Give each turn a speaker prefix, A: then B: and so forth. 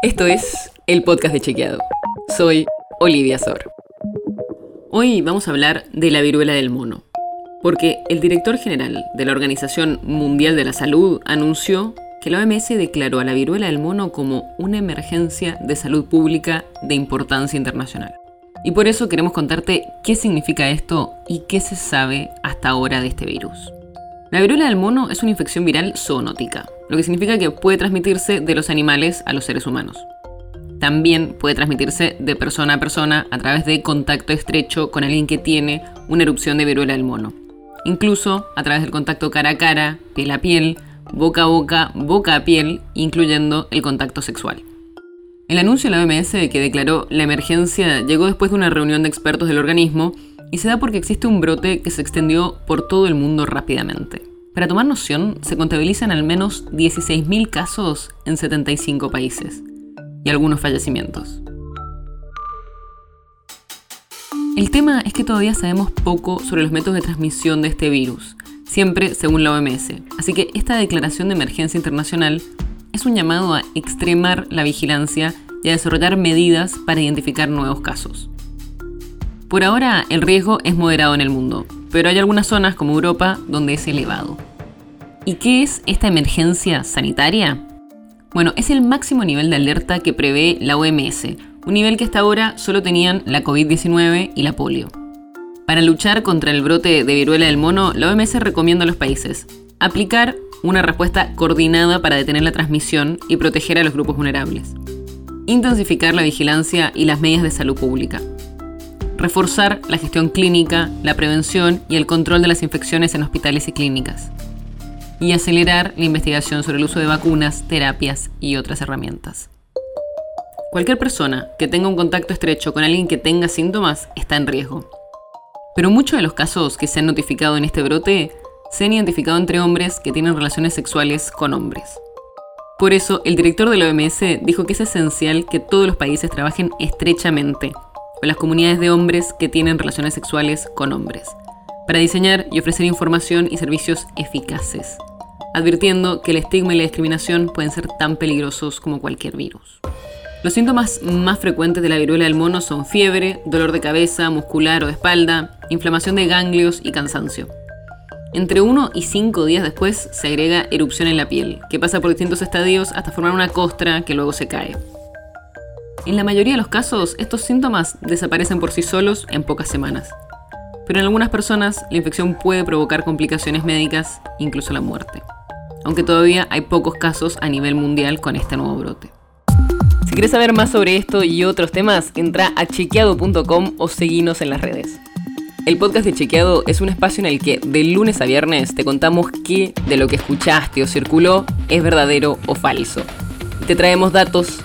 A: Esto es el podcast de Chequeado. Soy Olivia Sor. Hoy vamos a hablar de la viruela del mono, porque el director general de la Organización Mundial de la Salud anunció que la OMS declaró a la viruela del mono como una emergencia de salud pública de importancia internacional. Y por eso queremos contarte qué significa esto y qué se sabe hasta ahora de este virus. La viruela del mono es una infección viral zoonótica, lo que significa que puede transmitirse de los animales a los seres humanos. También puede transmitirse de persona a persona a través de contacto estrecho con alguien que tiene una erupción de viruela del mono. Incluso a través del contacto cara a cara, piel a piel, boca a boca, boca a piel, incluyendo el contacto sexual. El anuncio de la OMS que declaró la emergencia llegó después de una reunión de expertos del organismo y se da porque existe un brote que se extendió por todo el mundo rápidamente. Para tomar noción, se contabilizan al menos 16.000 casos en 75 países y algunos fallecimientos. El tema es que todavía sabemos poco sobre los métodos de transmisión de este virus, siempre según la OMS, así que esta declaración de emergencia internacional es un llamado a extremar la vigilancia y a desarrollar medidas para identificar nuevos casos. Por ahora el riesgo es moderado en el mundo, pero hay algunas zonas como Europa donde es elevado. ¿Y qué es esta emergencia sanitaria? Bueno, es el máximo nivel de alerta que prevé la OMS, un nivel que hasta ahora solo tenían la COVID-19 y la polio. Para luchar contra el brote de viruela del mono, la OMS recomienda a los países aplicar una respuesta coordinada para detener la transmisión y proteger a los grupos vulnerables, intensificar la vigilancia y las medidas de salud pública, reforzar la gestión clínica, la prevención y el control de las infecciones en hospitales y clínicas, y acelerar la investigación sobre el uso de vacunas, terapias y otras herramientas. Cualquier persona que tenga un contacto estrecho con alguien que tenga síntomas está en riesgo. Pero muchos de los casos que se han notificado en este brote se han identificado entre hombres que tienen relaciones sexuales con hombres. Por eso, el director de la OMS dijo que es esencial que todos los países trabajen estrechamente con las comunidades de hombres que tienen relaciones sexuales con hombres, para diseñar y ofrecer información y servicios eficaces, advirtiendo que el estigma y la discriminación pueden ser tan peligrosos como cualquier virus. Los síntomas más frecuentes de la viruela del mono son fiebre, dolor de cabeza, muscular o de espalda, inflamación de ganglios y cansancio. Entre 1 y 5 días después se agrega erupción en la piel, que pasa por distintos estadios hasta formar una costra que luego se cae. En la mayoría de los casos, estos síntomas desaparecen por sí solos en pocas semanas. Pero en algunas personas, la infección puede provocar complicaciones médicas, incluso la muerte. Aunque todavía hay pocos casos a nivel mundial con este nuevo brote. Si quieres saber más sobre esto y otros temas, entra a chequeado.com o seguinos en las redes. El podcast de Chequeado es un espacio en el que de lunes a viernes te contamos qué de lo que escuchaste o circuló es verdadero o falso. Te traemos datos